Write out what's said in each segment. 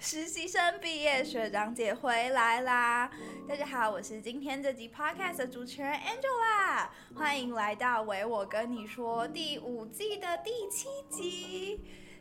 实习生毕业，学长姐回来啦！大家好，我是今天这集 podcast 的主持人 Angela，欢迎来到《唯我跟你说》第五季的第七集。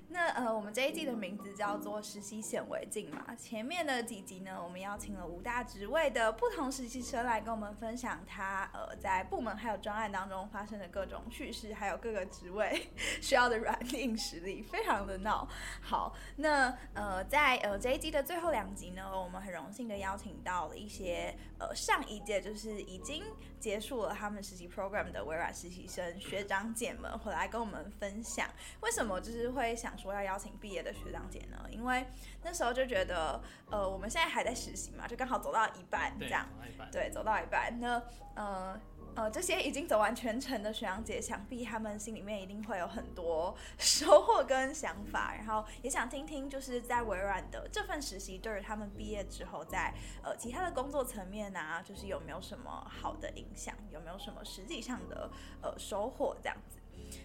那呃，我们这一季的名字叫做“实习显微镜”嘛。前面的几集呢，我们邀请了五大职位的不同实习生来跟我们分享他呃在部门还有专案当中发生的各种趣事，还有各个职位需要的软硬实力，非常的闹。好，那呃在呃这一季的最后两集呢，我们很荣幸的邀请到了一些呃上一届就是已经结束了他们实习 program 的微软实习生学长姐们回来跟我们分享，为什么就是会想。说要邀请毕业的学长姐呢，因为那时候就觉得，呃，我们现在还在实习嘛，就刚好走到一半这样，对，对，走到一半。那呃呃，这些已经走完全程的学长姐，想必他们心里面一定会有很多 收获跟想法，然后也想听听，就是在微软的这份实习，对于他们毕业之后在，在呃其他的工作层面啊，就是有没有什么好的影响，有没有什么实际上的呃收获这样子。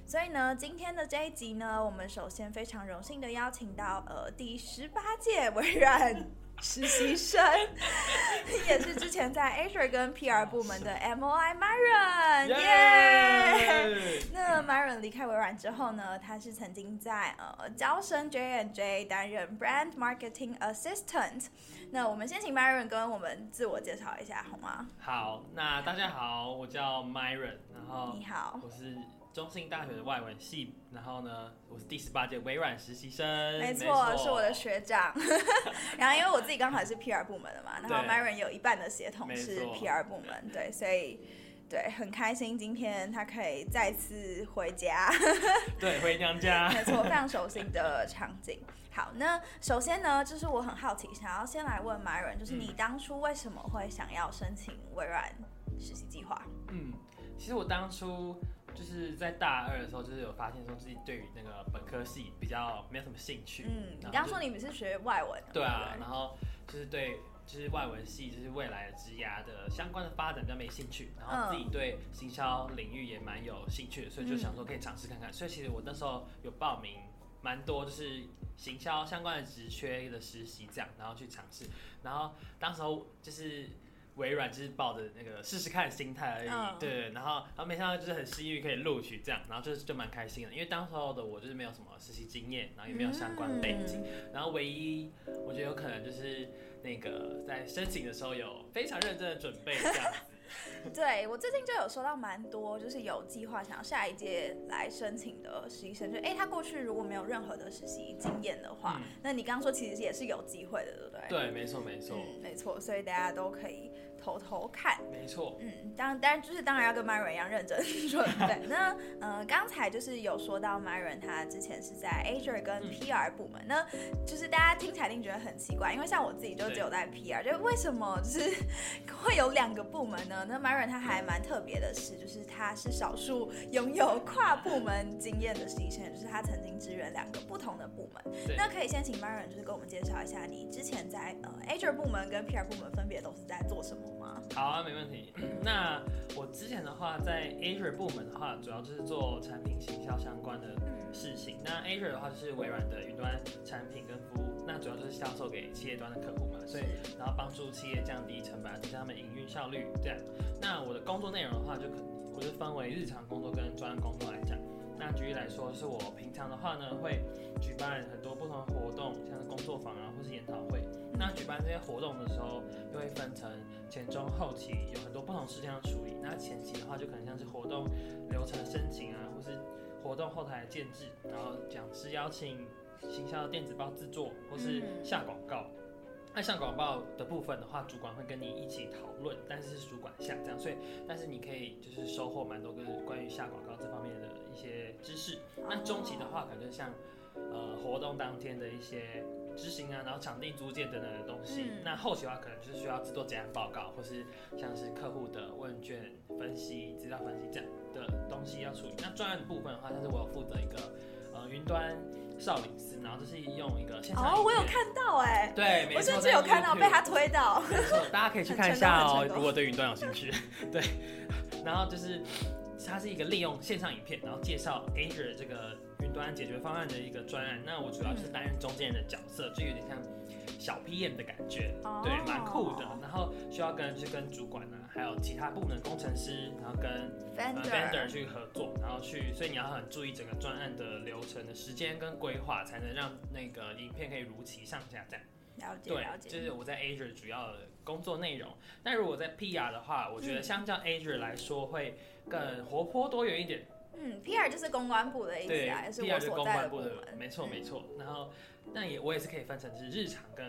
所以呢，今天的这一集呢，我们首先非常荣幸的邀请到呃第十八届微软实习生，也是之前在 Azure 跟 PR 部门的 MOI Myron，耶！那 Myron 离开微软之后呢，他是曾经在呃招生 J&J 担任 Brand Marketing Assistant。那我们先请 Myron 跟我们自我介绍一下，好吗？好，那大家好，我叫 Myron，然后你好，我是。中兴大学的外文系，然后呢，我是第十八届微软实习生，没错，是我的学长。然后因为我自己刚好是 PR 部门的嘛，然后 Myron 有一半的协同是 PR 部门，对，所以对很开心今天他可以再次回家，对，回娘家，没错，非常熟悉的场景。好，那首先呢，就是我很好奇，想要先来问 Myron，就是你当初为什么会想要申请微软实习计划？嗯，其实我当初。就是在大二的时候，就是有发现说自己对于那个本科系比较没有什么兴趣。嗯，你刚说你们是学外文的。对啊，然后就是对，就是外文系，就是未来的职涯的相关的发展比较没兴趣。然后自己对行销领域也蛮有兴趣的，所以就想说可以尝试看看。嗯。所以其实我那时候有报名蛮多，就是行销相关的职缺的实习这样，然后去尝试。然后当时候就是。微软就是抱着那个试试看的心态而已，oh. 对，然后然后没想到就是很幸运可以录取这样，然后就是就蛮开心的，因为当时候的我就是没有什么实习经验，然后也没有相关背景，mm. 然后唯一我觉得有可能就是那个在申请的时候有非常认真的准备这样。对，我最近就有收到蛮多，就是有计划想要下一届来申请的实习生，就哎，他过去如果没有任何的实习经验的话，嗯、那你刚刚说其实也是有机会的，对不对？对，没错，没错、嗯，没错，所以大家都可以偷偷看，没错，嗯，当，当然就是当然要跟 Myron 一样认真准备。那呃，刚才就是有说到 Myron 他之前是在 Azure 跟 PR 部门，那、嗯、就是大家听起来一定觉得很奇怪，因为像我自己就只有在 PR，就为什么就是 会有两个部门呢？那 Myron 他还蛮特别的是，就是他是少数拥有跨部门经验的实习生，就是他曾经支援两个不同的部门。那可以先请 Myron 就是跟我们介绍一下，你之前在呃 Azure 部门跟 PR 部门分别都是在做什么吗？好啊，没问题。那我之前的话，在 Azure 部门的话，主要就是做产品行销相关的事情。那 Azure 的话，就是微软的云端产品跟服务，那主要就是销售给企业端的客户嘛，所以然后帮助企业降低成本，提升他们营运效率这样。那我的工作内容的话，就可我就分为日常工作跟专案工作来讲。那举例来说，是我平常的话呢，会举办很多不同的活动，像是工作坊啊，或是研讨会。那举办这些活动的时候，又会分成前中后期，有很多不同事项要处理。那前期的话，就可能像是活动流程申请啊，或是活动后台的建制，然后讲师邀请、行销电子报制作，或是下广告。那像广告的部分的话，主管会跟你一起讨论，但是是主管下这样，所以但是你可以就是收获蛮多个关于下广告这方面知识。那中期的话，可能就像呃活动当天的一些执行啊，然后场地租借等等的东西。那后期的话，可能就是需要制作结案报告，或是像是客户的问卷分析、资料分析这样的东西要处理。那专案的部分的话，像是我有负责一个呃云端。少林寺，然后就是用一个线上哦，我有看到哎、欸，对，我甚至有看到被他推到，没错，大家可以去看一下哦，如果对云端有兴趣，对，然后就是它是一个利用线上影片，然后介绍 Azure 这个云端解决方案的一个专案。那我主要是担任中间人的角色，就有点像小 PM 的感觉，对，蛮酷的。然后需要跟就跟主管呢、啊，还有其他部门工程师，然后跟 vendor 去合作，然后去，所以你要很注意整个专案的流程的时间跟规划，才能让那个影片可以如期上架。这样。了解，对，了解。就是我在 Azure 主要的工作内容。但如果在 PR 的话，我觉得相较 Azure 来说会更活泼多元一点。嗯，PR 就是公关部的意思啊，也是我所在的部门。没错，没错。然后。那也我也是可以分成是日常跟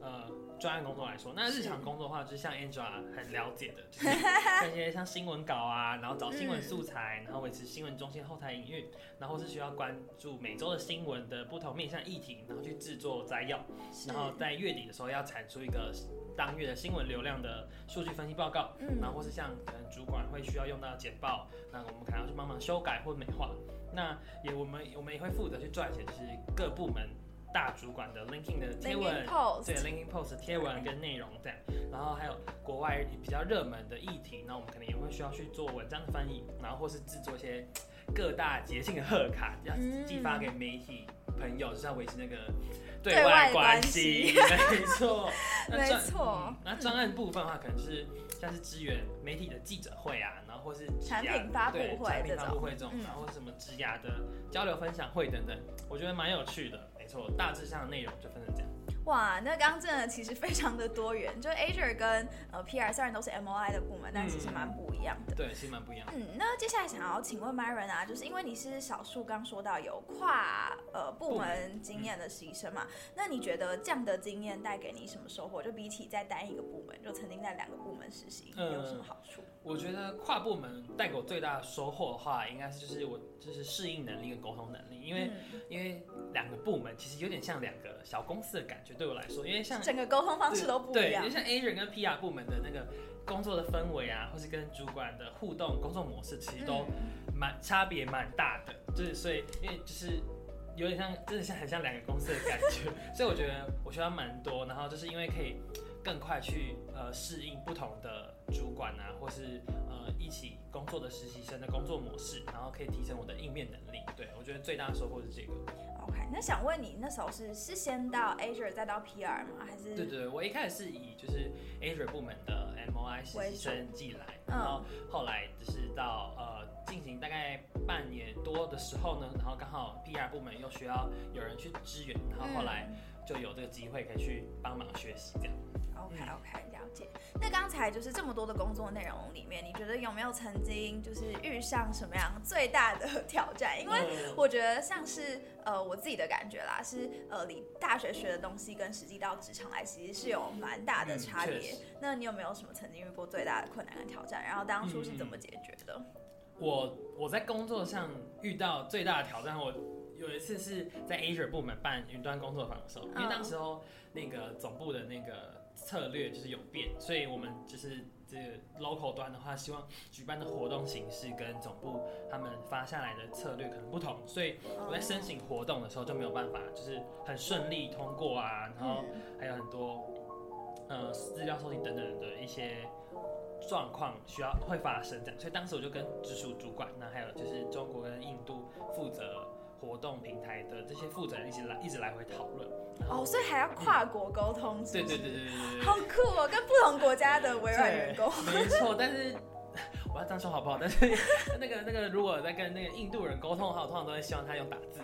呃专案工作来说，那日常工作的话，就是像 Angela 很了解的，就是 那些像新闻稿啊，然后找新闻素材，然后维持新闻中心后台营运，然后是需要关注每周的新闻的不同面向议题，然后去制作摘要，然后在月底的时候要产出一个当月的新闻流量的数据分析报告，然后或是像可能主管会需要用到简报，那我们可能要去帮忙修改或美化，那也我们我们也会负责去撰写，就是各部门。大主管的 LinkedIn 的贴文，对 LinkedIn Post 贴文跟内容这样，然后还有国外比较热门的议题，那我们可能也会需要去做文章的翻译，然后或是制作一些各大节庆的贺卡，要寄发给媒体朋友，就是要维持那个对外关系。没错，没错。那专案部分的话，可能就是像是支援媒体的记者会啊，然后或是产品发布会，产品发布会这种，然后或是什么职涯的交流分享会等等，我觉得蛮有趣的。没错，大致上的内容就分成这样。哇，那刚刚真的其实非常的多元，就是 Azure 跟呃 PR 虽然都是 MOI 的部门，但其实蛮不一样的。嗯、对，其实蛮不一样的。嗯，那接下来想要请问 Myron 啊，就是因为你是少数刚说到有跨呃部门经验的实习生嘛，那你觉得这样的经验带给你什么收获？就比起在单一个部门，就曾经在两个部门实习，有什么好处？呃我觉得跨部门带给我最大的收获的话，应该是就是我就是适应能力跟沟通能力，因为、嗯、因为两个部门其实有点像两个小公司的感觉，对我来说，因为像整个沟通方式都不一样，对，就像 Azure 跟 PR 部门的那个工作的氛围啊，或是跟主管的互动工作模式，其实都蛮、嗯、差别蛮大的，就是所以因为就是有点像真的像很像两个公司的感觉，所以我觉得我学到蛮多，然后就是因为可以更快去呃适应不同的。主管啊，或是呃一起工作的实习生的工作模式，然后可以提升我的应变能力。对，我觉得最大的收获是这个。OK，那想问你那时候是是先到 Azure 再到 PR 吗？还是？对对对，我一开始是以就是 Azure 部门的 MOI 实习生进来，然后后来就是到呃进行大概半年多的时候呢，然后刚好 PR 部门又需要有人去支援，然后后来就有这个机会可以去帮忙学习这样。OK OK 了解。那刚才就是这么多的工作内容里面，你觉得有没有曾经就是遇上什么样最大的 挑战？因为我觉得像是呃我自己的感觉啦，是呃你大学学的东西跟实际到职场来其实是有蛮大的差别。嗯，那你有没有什么曾经遇过最大的困难跟挑战？然后当初是怎么解决的？我我在工作上遇到最大的挑战，我有一次是在 Azure 部门办云端工作坊的时候，因为当时候那个总部的那个。策略就是有变，所以我们就是这个 local 端的话，希望举办的活动形式跟总部他们发下来的策略可能不同，所以我在申请活动的时候就没有办法，就是很顺利通过啊，然后还有很多呃资料收集等等的一些状况需要会发生这样，所以当时我就跟直属主管，那还有就是中国跟印度负责活动平台的这些负责人一起来一直来回讨论。哦，所以还要跨国沟通？对对对对对，好酷哦，跟不同国家的微软员工。没错，但是我要这样说好不好？但是 那个那个，如果在跟那个印度人沟通的话，我通常都会希望他用打字，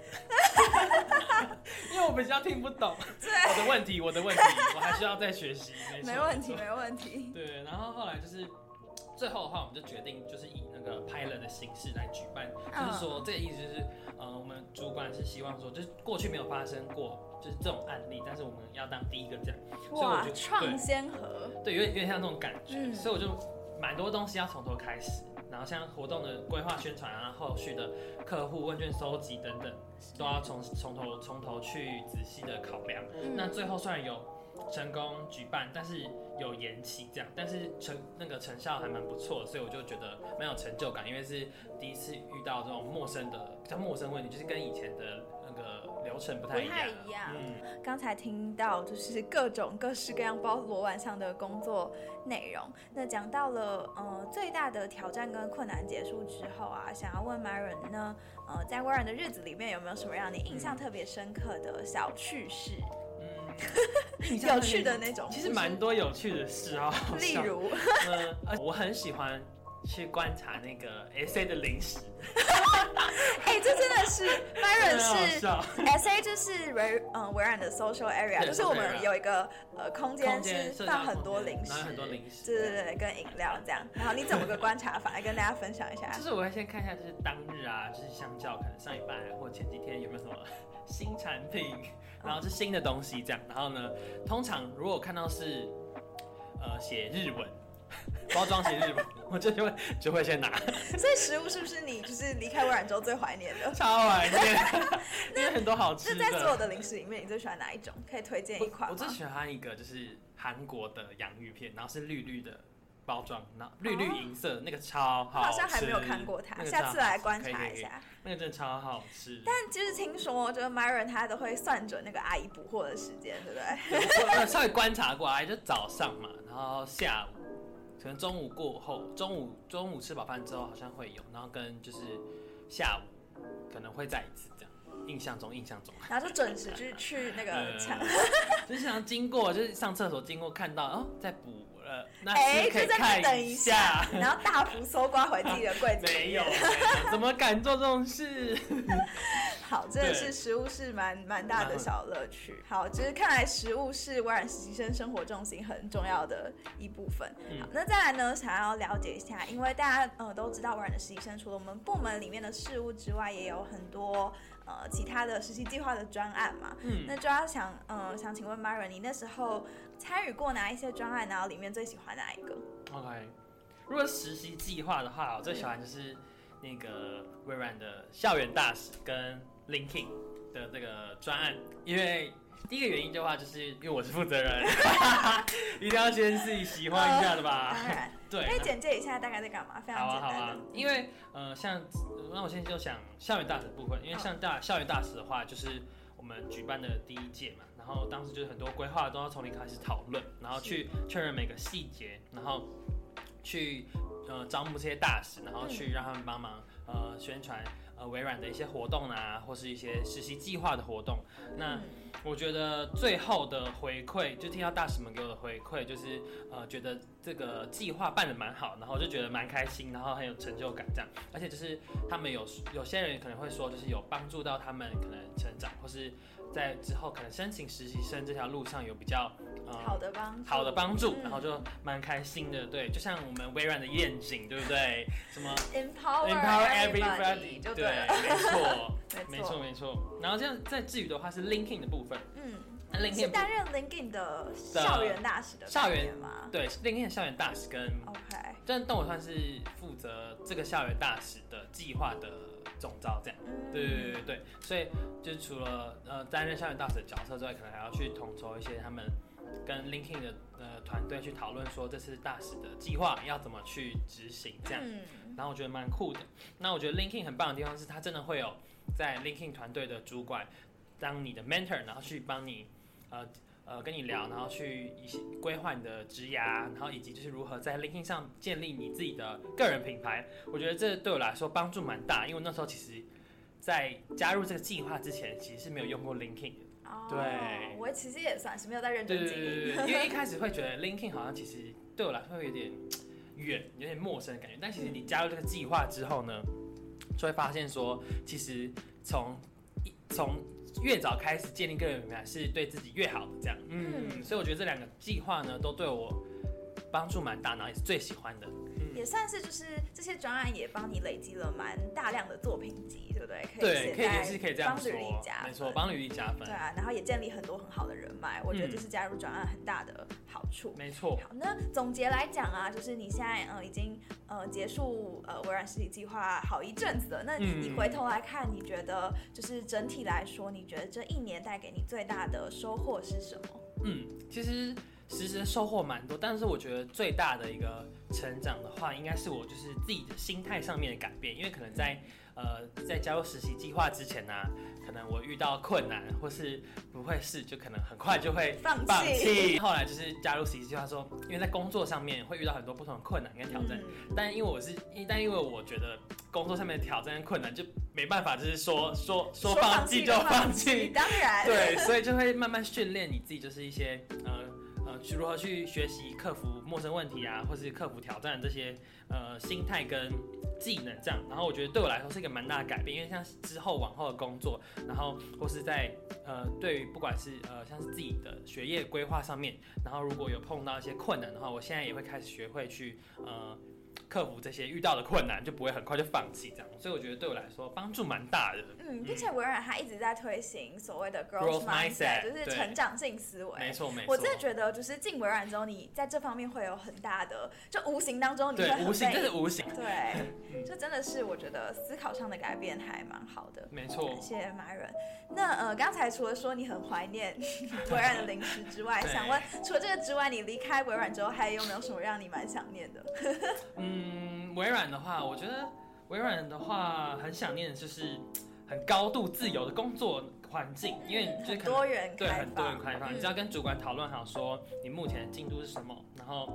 因为我比较听不懂。对，我的问题，我的问题，我还需要再学习。没问题，没问题。对，然后后来就是最后的话，我们就决定就是以那个 pilot 的形式来举办，就是说这个意思就是，呃，我们主管是希望说，就是过去没有发生过。就是这种案例，但是我们要当第一个这样，哇，创先河，对，有点有点像那种感觉，嗯、所以我就蛮多东西要从头开始，然后像活动的规划、宣传啊，后续的客户问卷收集等等，都要从从头从头去仔细的考量。嗯、那最后虽然有成功举办，但是有延期这样，但是成那个成效还蛮不错，所以我就觉得蛮有成就感，因为是第一次遇到这种陌生的比较陌生问题，就是跟以前的那个。流程不太一样。不太一样。嗯，刚才听到就是各种各式各样包罗万象的工作内容。那讲到了呃最大的挑战跟困难结束之后啊，想要问 Myron 呢，呃，在微软的日子里面有没有什么让你印象特别深刻的小趣事？嗯，有趣的那种。其实蛮多有趣的事啊，例如，呃，我很喜欢。去观察那个 SA 的零食，哎、欸，这真的是 Myron 是 SA 就是微嗯微软的 social area，就是我们有一个呃空间是放很多零食，很多零食，对对对，跟饮料这样。然后你怎么个观察法来跟大家分享一下？就是我会先看一下，就是当日啊，就是相较可能上一拜或前几天有没有什么新产品，然后是新的东西这样。然后呢，通常如果看到是呃写日文。包装写日本，我就就会就会先拿。所以食物是不是你就是离开微软之后最怀念的？超怀念，因为很多好吃的。那在所有的零食里面，你最喜欢哪一种？可以推荐一款我。我最喜欢一个就是韩国的洋芋片，然后是绿绿的包装，然后绿绿银色，那个超好吃。好像还没有看过它，下次来观察一下。那个真的超好吃。但就是听说，就是 Myron 他都会算准那个阿姨补货的时间，对不对？我稍微观察过，阿姨就早上嘛，然后下午。可能中午过后，中午中午吃饱饭之后好像会有，然后跟就是下午可能会再一次这样，印象中印象中，然后就准时去去那个抢，嗯、就是想经过就是上厕所经过看到哦在补了，那哎可以看一下，欸、一下然后大幅搜刮回自己的柜子 没有，怎么敢做这种事？好，真的是食物是蛮蛮大的小乐趣。好，就是看来食物是微软实习生生活重心很重要的一部分。好，那再来呢，想要了解一下，因为大家呃都知道微软的实习生除了我们部门里面的事物之外，也有很多呃其他的实习计划的专案嘛。嗯，那就要想呃想请问 Myron，你那时候参与过哪一些专案？然后里面最喜欢哪一个？OK，如果实习计划的话，我最喜欢就是那个微软的校园大使跟。LinkedIn 的这个专案，因为第一个原因的话，就是因为我是负责人，一定要先自己喜欢一下的吧。当然，对。可以简介一下大概在干嘛？非常简单的。好啊，好啊。因为呃，像那我现在就想校园大使的部分，因为像大校园大使的话，就是我们举办的第一届嘛，然后当时就是很多规划都要从零开始讨论，然后去确认每个细节，然后去呃招募这些大使，然后去让他们帮忙呃宣传。呃，微软的一些活动啊，或是一些实习计划的活动，那我觉得最后的回馈，就听到大使们给我的回馈，就是呃，觉得这个计划办得蛮好，然后就觉得蛮开心，然后很有成就感这样。而且就是他们有有些人可能会说，就是有帮助到他们可能成长，或是在之后可能申请实习生这条路上有比较。好的帮好的帮助，然后就蛮开心的，对，就像我们微软的愿景，对不对？什么 Empower empower everybody，对，没错，没错，没错。然后这样再至于的话是 LinkedIn 的部分，嗯，LinkedIn 是担任 LinkedIn 的校园大使的校园吗？对，LinkedIn 的校园大使跟 OK，但但我算是负责这个校园大使的计划的总招，这样，对对对对对。所以就除了呃担任校园大使的角色之外，可能还要去统筹一些他们。跟 LinkedIn 的呃团队去讨论说，这次大使的计划要怎么去执行，这样，嗯、然后我觉得蛮酷的。那我觉得 LinkedIn 很棒的地方是，他真的会有在 LinkedIn 团队的主管当你的 mentor，然后去帮你呃呃跟你聊，然后去一些规划你的职涯，然后以及就是如何在 LinkedIn 上建立你自己的个人品牌。我觉得这对我来说帮助蛮大，因为那时候其实，在加入这个计划之前，其实是没有用过 LinkedIn 的。对，oh, 我其实也算是没有在认真经营。因为一 开始会觉得 LinkedIn 好像其实对我来说会有点远，有点陌生的感觉。但其实你加入这个计划之后呢，就会发现说，其实从从越早开始建立个人品牌是对自己越好的。这样，嗯，嗯，所以我觉得这两个计划呢，都对我帮助蛮大，然后也是最喜欢的。也算是就是这些专案也帮你累积了蛮大量的作品集，对不对？对，可以也是可以这样说。帮履历加分，没错，帮履历加分。对啊，然后也建立很多很好的人脉，我觉得这是加入专案很大的好处。没错。好，那总结来讲啊，就是你现在呃已经呃结束呃微软实习计划好一阵子了，那你回头来看，你觉得就是整体来说，你觉得这一年带给你最大的收获是什么？嗯，其实。其实收获蛮多，但是我觉得最大的一个成长的话，应该是我就是自己的心态上面的改变。因为可能在呃，在加入实习计划之前呢、啊，可能我遇到困难或是不会试，就可能很快就会放弃。后来就是加入实习计划，说因为在工作上面会遇到很多不同的困难跟挑战，嗯、但因为我是，但因为我觉得工作上面的挑战跟困难就没办法，就是说说说放弃就放弃，当然。对，所以就会慢慢训练你自己，就是一些呃呃，去如何去学习克服陌生问题啊，或是克服挑战这些呃心态跟。技能这样，然后我觉得对我来说是一个蛮大的改变，因为像之后往后的工作，然后或是在呃对于不管是呃像是自己的学业规划上面，然后如果有碰到一些困难的话，我现在也会开始学会去呃。克服这些遇到的困难，就不会很快就放弃这样，所以我觉得对我来说帮助蛮大的。嗯，并且微软它一直在推行所谓的 growth mindset，就是成长性思维。没错没错。我真的觉得，就是进微软之后，你在这方面会有很大的，就无形当中你会很无形，这是无形。对，这真的是我觉得思考上的改变还蛮好的。没错。感谢 Myron。那呃，刚才除了说你很怀念 微软的零食之外，想问除了这个之外，你离开微软之后，还有没有什么让你蛮想念的？嗯。嗯，微软的话，我觉得微软的话很想念的就是很高度自由的工作环境，因为就是可能多元对很多元开放，嗯、你只要跟主管讨论好说你目前的进度是什么，然后。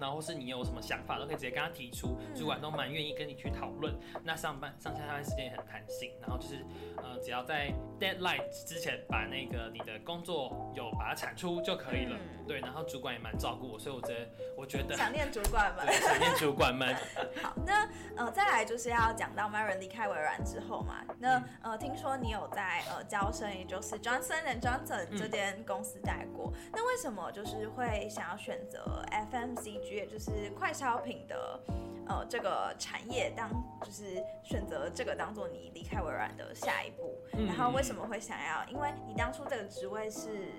然后是你有什么想法，都可以直接跟他提出，主管都蛮愿意跟你去讨论。那上班上下班时间也很弹性，然后就是呃，只要在 deadline 之前把那个你的工作有把它产出就可以了。嗯、对，然后主管也蛮照顾我，所以我觉得我觉得想念主管们，想念主管们。好，那呃再来就是要讲到 Myron 离开微软之后嘛，那呃听说你有在呃娇生，也就是 Johnson and Johnson 这间公司待过，嗯、那为什么就是会想要选择 FMCG？也就是快消品的，呃，这个产业当就是选择这个当做你离开微软的下一步，嗯、然后为什么会想要？因为你当初这个职位是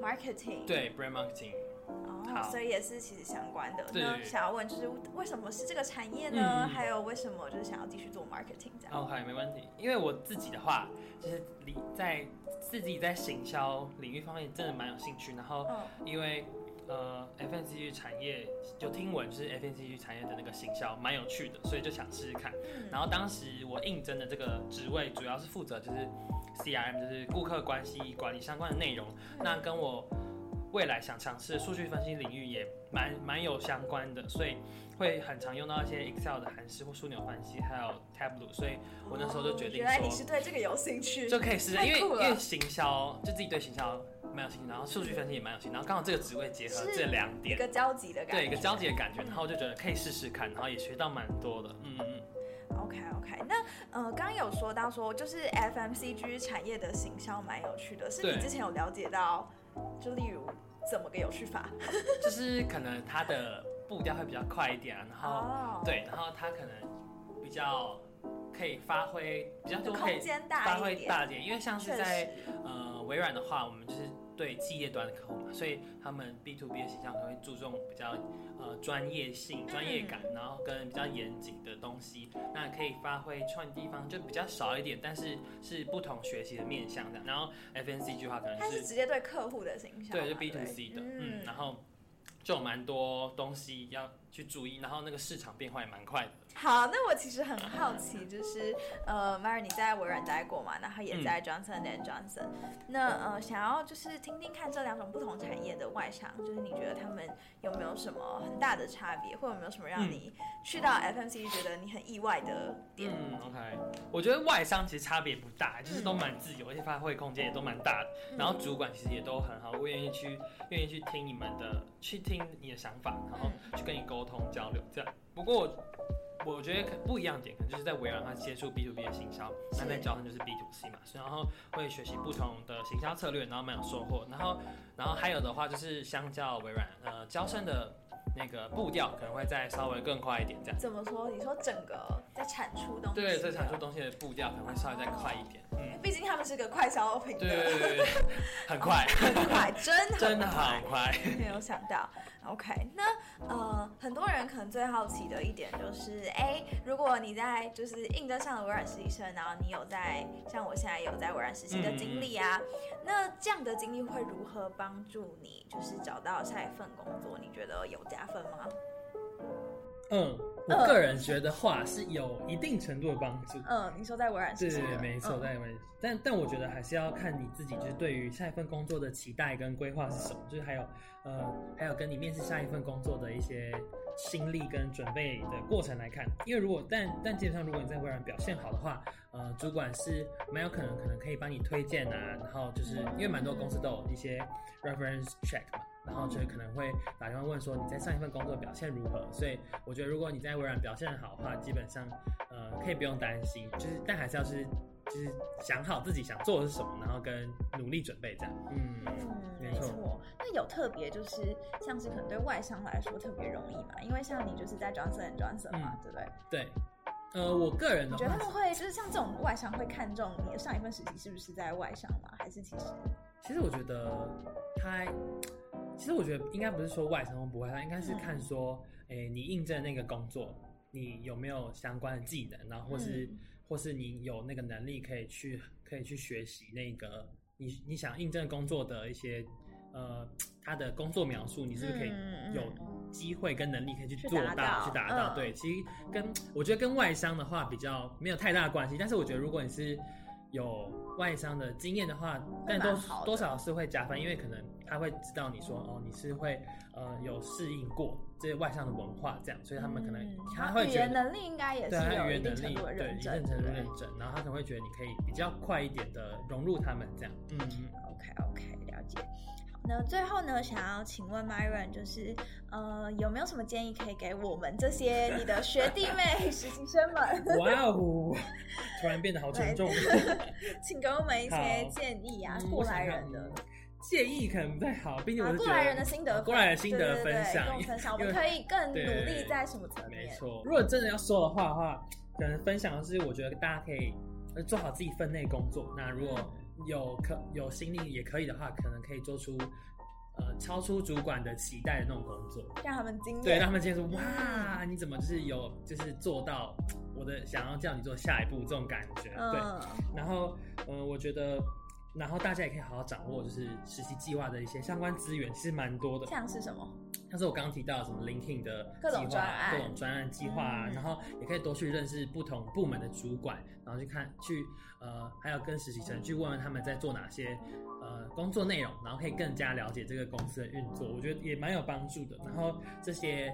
marketing，对，brand marketing，哦，好所以也是其实相关的。那想要问就是为什么是这个产业呢？嗯、还有为什么就是想要继续做 marketing 这样？OK，没问题。因为我自己的话，就是离在自己在行销领域方面真的蛮有兴趣，然后因为。呃 FNCG 产业就听闻就是 FNCG 产业的那个行销蛮有趣的，所以就想试试看。然后当时我应征的这个职位主要是负责就是 CRM，就是顾客关系管理相关的内容。那跟我未来想尝试的数据分析领域也蛮蛮有相关的，所以会很常用到一些 Excel 的函式或枢纽分析，还有 Tableau。所以我那时候就决定说，原来你是对这个有兴趣，就可以试试，因为因为行销就自己对行销。蛮有兴趣，然后数据分析也蛮有兴趣，然后刚好这个职位结合这两点，一个交集的感觉，对，一个交集的感觉，然后我就觉得可以试试看，然后也学到蛮多的，嗯嗯嗯。OK OK，那呃，刚刚有说到说就是 FMCG 产业的行销蛮有趣的，是你之前有了解到，就例如怎么个有趣法？就是可能它的步调会比较快一点啊，然后、oh. 对，然后它可能比较可以发挥比较多可以发挥大一点，因为像是在呃微软的话，我们就是。对企业端的客户嘛，所以他们 B to B 的形象可能会注重比较呃专业性、专业感，然后跟比较严谨的东西，那可以发挥创意地方就比较少一点，但是是不同学习的面向这样。然后 FNCG 的话可能是，它是直接对客户的形象，对，就 B to C 的，嗯，嗯，然后就有蛮多东西要去注意，然后那个市场变化也蛮快的。好，那我其实很好奇，就是呃，Myron 你在微软待过嘛，然后也在 Johnson and Johnson，那呃，想要就是听听看这两种不同产业的外商，就是你觉得他们有没有什么很大的差别，或有没有什么让你去到 FMCG 觉得你很意外的点？嗯，OK，我觉得外商其实差别不大，就是都蛮自由，而且发挥空间也都蛮大的，然后主管其实也都很好，我愿意去愿意去听你们的，去听你的想法，然后去跟你沟通交流这样。不过。我觉得可不一样点，可能就是在微软他接触 B to B 的行销，那在交上就是 B to C 嘛，然后会学习不同的行销策略，然后没有收获。然后，然后还有的话就是相较微软，呃，交生的那个步调可能会再稍微更快一点，这样。怎么说？你说整个在产出东西？对，在产出东西的步调可能会稍微再快一点。嗯，毕竟他们是个快消品。对对对对，很快，很快，真的真的很快。没有想到。OK，那呃，很多人可能最好奇的一点就是，哎，如果你在就是应征上了微软实习生，然后你有在像我现在有在微软实习的经历啊，嗯、那这样的经历会如何帮助你，就是找到下一份工作？你觉得有加分吗？嗯，我个人觉得话是有一定程度的帮助。嗯，你说在微软？对对对，没错，在微软。但但我觉得还是要看你自己，就是对于下一份工作的期待跟规划是什么，就是还有呃，还有跟你面试下一份工作的一些心力跟准备的过程来看。因为如果但但基本上，如果你在微软表现好的话，呃，主管是蛮有可能可能可以帮你推荐啊，然后就是因为蛮多公司都有一些 reference check 嘛。然后就可能会打电话问说你在上一份工作表现如何，所以我觉得如果你在微软表现好的话，基本上呃可以不用担心，就是但还是要是就是想好自己想做的是什么，然后跟努力准备这样。嗯，嗯没错。那有特别就是像是可能对外商来说特别容易嘛？因为像你就是在 Johnson Johnson 嘛，嗯、对不对？对。呃，我个人的话，觉得他们会就是像这种外商会看重你的上一份实习是不是在外商吗？还是其实？其实我觉得他。其实我觉得应该不是说外商不会，他应该是看说，哎、嗯，你应征那个工作，你有没有相关的技能，然后或是、嗯、或是你有那个能力可以去可以去学习那个你你想应征工作的一些呃他的工作描述，你是不是可以有机会跟能力可以去做到去达到？对，其实跟我觉得跟外商的话比较没有太大的关系，但是我觉得如果你是有外商的经验的话，但多多少是会加分，因为可能他会知道你说哦，你是会呃有适应过这些外商的文化这样，所以他们可能、嗯、他会觉得语言能力应该也是有一定程度的认证，对，一定程度认证，然后他可能会觉得你可以比较快一点的融入他们这样。嗯，OK OK，了解。那最后呢，想要请问 Myron，就是呃，有没有什么建议可以给我们这些你的学弟妹、实习生们？哇哦，突然变得好沉重。请给我们一些建议啊，过来人的建议可能不太好，毕竟我是过来人的心得，过来人的心得分享，分享，我们可以更努力在什么层面？没错，如果真的要说的话的话，可能分享的是，我觉得大家可以做好自己分内工作。那如果有可有心力也可以的话，可能可以做出呃超出主管的期待的那种工作，让他们惊艳。对，让他们惊艳说哇，你怎么就是有就是做到我的想要叫你做下一步这种感觉？嗯、对。然后呃，我觉得，然后大家也可以好好掌握就是实习计划的一些相关资源，其实蛮多的。像是什么？像是我刚刚提到什么 LinkedIn 的计划，各种专案、各种专案计划然后也可以多去认识不同部门的主管，然后去看去。呃，还有跟实习生去问问他们在做哪些呃工作内容，然后可以更加了解这个公司的运作，我觉得也蛮有帮助的。然后这些。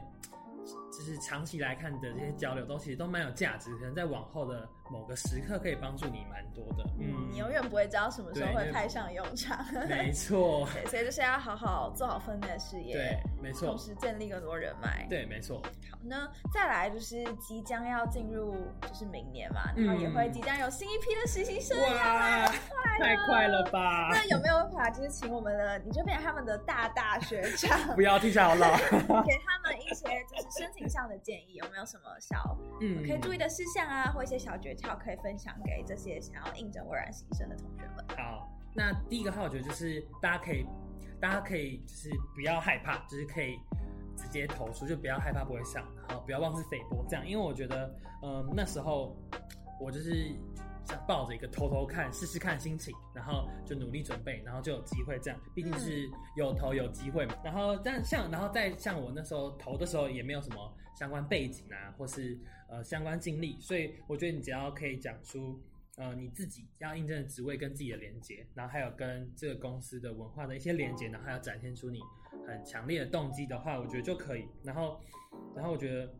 就是长期来看的这些交流，都其实都蛮有价值，可能在往后的某个时刻可以帮助你蛮多的。嗯，你永远不会知道什么时候会派上用场。没错。对，所以就是要好好做好分内的事业。对，没错。同时建立更多人脉。对，没错。好，那再来就是即将要进入就是明年嘛，然后也会即将有新一批的实习生。哇，太快了吧！那有没有办法就是请我们的，你就变成他们的大大学长？不要听起来好老。给他们一些就是申请上的建议，有没有什么小嗯可以注意的事项啊，或一些小诀窍可以分享给这些想要应征微软实习生的同学们？好，那第一个话，我觉得就是大家可以，大家可以就是不要害怕，就是可以直接投出，就不要害怕不会上，然后不要妄自菲薄这样，因为我觉得，嗯，那时候我就是。抱着一个偷偷看、试试看心情，然后就努力准备，然后就有机会。这样毕竟是有投有机会嘛。然后但像，然后再像我那时候投的时候，也没有什么相关背景啊，或是呃相关经历，所以我觉得你只要可以讲出呃你自己要应征的职位跟自己的连接，然后还有跟这个公司的文化的一些连接，然后还要展现出你很强烈的动机的话，我觉得就可以。然后，然后我觉得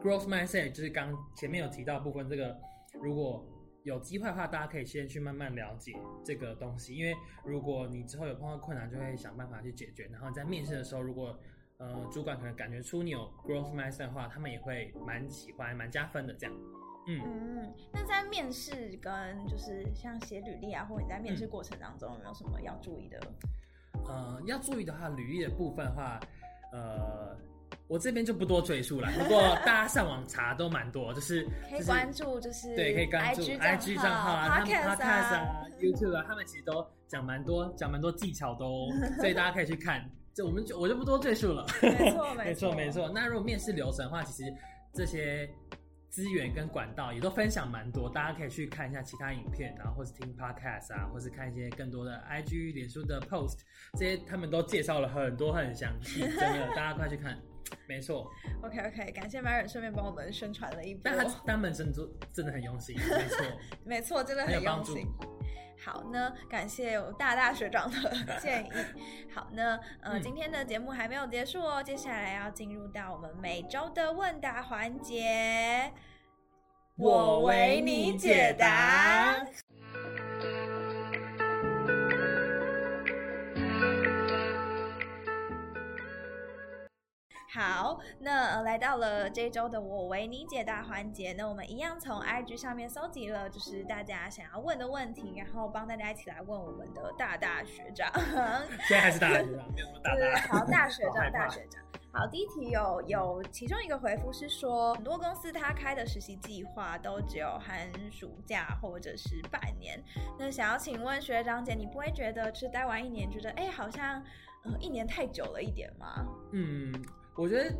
growth mindset 就是刚前面有提到部分，这个如果。有机会的话，大家可以先去慢慢了解这个东西，因为如果你之后有碰到困难，就会想办法去解决。然后在面试的时候，如果呃主管可能感觉出你有 growth mindset 的话，他们也会蛮喜欢、蛮加分的。这样，嗯嗯。那在面试跟就是像写履历啊，或者你在面试过程当中有没有什么要注意的？呃，要注意的话，履历的部分的话，呃。我这边就不多赘述了，不过大家上网查都蛮多，就是可以关注，就是对，可以关注 IG 账号啊，他们 Podcast 啊，YouTube 啊，他们其实都讲蛮多，讲蛮多技巧都，所以大家可以去看。这我们就我就不多赘述了。没错，没错，没错。那如果面试流程的话，其实这些资源跟管道也都分享蛮多，大家可以去看一下其他影片，然后或是听 Podcast 啊，或是看一些更多的 IG、脸书的 Post，这些他们都介绍了很多很详细，真的，大家快去看。没错。OK OK，感谢 Myron 顺便帮我们宣传了一波。但他单本身做真的很用心，没错，没错，真的很用心。好，呢感谢有大大学长的 建议。好，呢呃，嗯、今天的节目还没有结束哦，接下来要进入到我们每周的问答环节，我为你解答。好，那、呃、来到了这周的我为你解答环节，那我们一样从 IG 上面搜集了，就是大家想要问的问题，然后帮大家一起来问我们的大大学长。现在还是大大学长，没有什么大大。对，好，大学长，大学长。好，第一题有有其中一个回复是说，很多公司他开的实习计划都只有寒暑假或者是半年。那想要请问学长姐，你不会觉得是待完一年，觉得哎，好像呃一年太久了一点吗？嗯。我觉得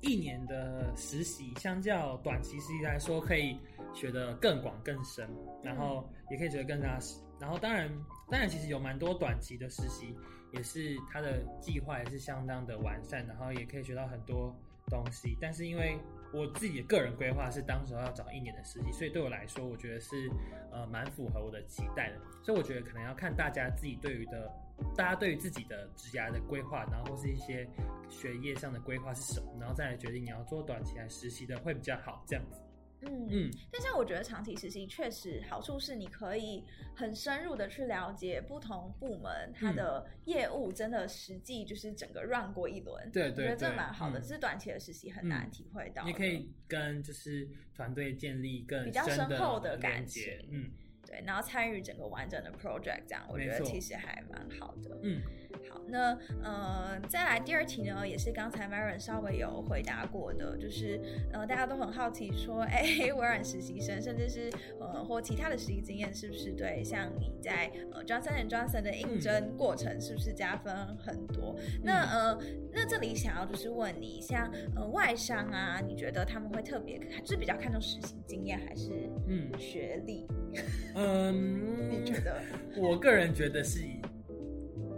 一年的实习相较短期实习来说，可以学得更广更深，然后也可以学得更扎实。然后当然，当然其实有蛮多短期的实习，也是它的计划也是相当的完善，然后也可以学到很多东西。但是因为我自己的个人规划是当时候要找一年的实习，所以对我来说，我觉得是呃蛮符合我的期待的。所以我觉得可能要看大家自己对于的。大家对于自己的职涯的规划，然后或是一些学业上的规划是什么，然后再来决定你要做短期还是实习的会比较好，这样子。嗯嗯。但是我觉得长期实习确实好处是你可以很深入的去了解不同部门它的业务，真的实际就是整个 run 过一轮。对对对。我觉得这蛮好的，只是短期的实习很难体会到。你可以跟就是团队建立更比较深厚的感情。嗯。对，然后参与整个完整的 project，这样我觉得其实还蛮好的。嗯，好，那呃，再来第二题呢，也是刚才 Myron 稍微有回答过的，就是呃，大家都很好奇说，哎，微软实习生，甚至是呃或其他的实习经验，是不是对像你在呃 Johnson & Johnson 的应征过程，是不是加分很多？嗯、那呃，那这里想要就是问你，像呃外商啊，你觉得他们会特别就是比较看重实习经验，还是嗯学历？嗯，你觉得？我个人觉得是一，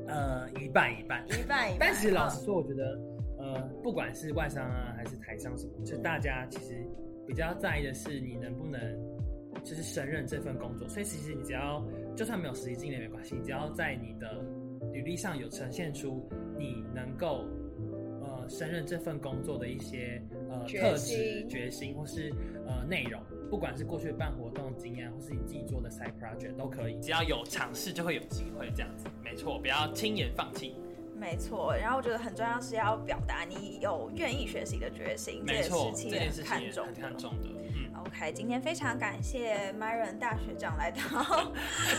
呃，一半一半，一半一半。但其实老实说，我觉得，呃，不管是外商啊，还是台商什么，就大家其实比较在意的是你能不能，就是胜任这份工作。所以其实你只要，就算没有实习经历也没关系，你只要在你的履历上有呈现出你能够，呃，胜任这份工作的一些呃特质、决心或是呃内容。不管是过去办活动经验，或是你自己做的 side project 都可以，只要有尝试就会有机会，这样子，没错，不要轻言放弃。没错，然后我觉得很重要是要表达你有愿意学习的决心，没错，这件事情很看重，很看重的。OK，今天非常感谢 Myron 大学长来到，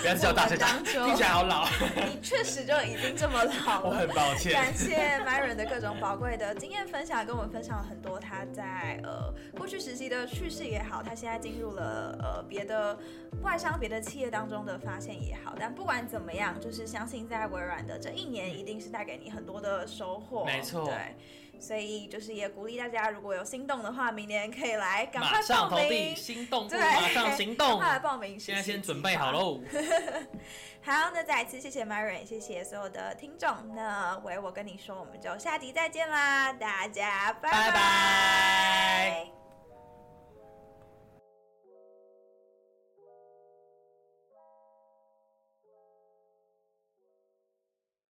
不要叫大学长，听起来好老。你确实就已经这么老了，我很抱歉。感谢 Myron 的各种宝贵的经验分享，跟我们分享了很多他在呃过去实习的趣事也好，他现在进入了呃别的外商、别的企业当中的发现也好。但不管怎么样，就是相信在微软的这一年，一定是带给你很多的收获。没错，对。所以就是也鼓励大家，如果有心动的话，明年可以来赶快报名。马上投递，心动马上行动，快来报名。现在先准备好喽。好，那再一次谢谢 Myron，谢谢所有的听众。那喂，我跟你说，我们就下集再见啦，大家拜拜。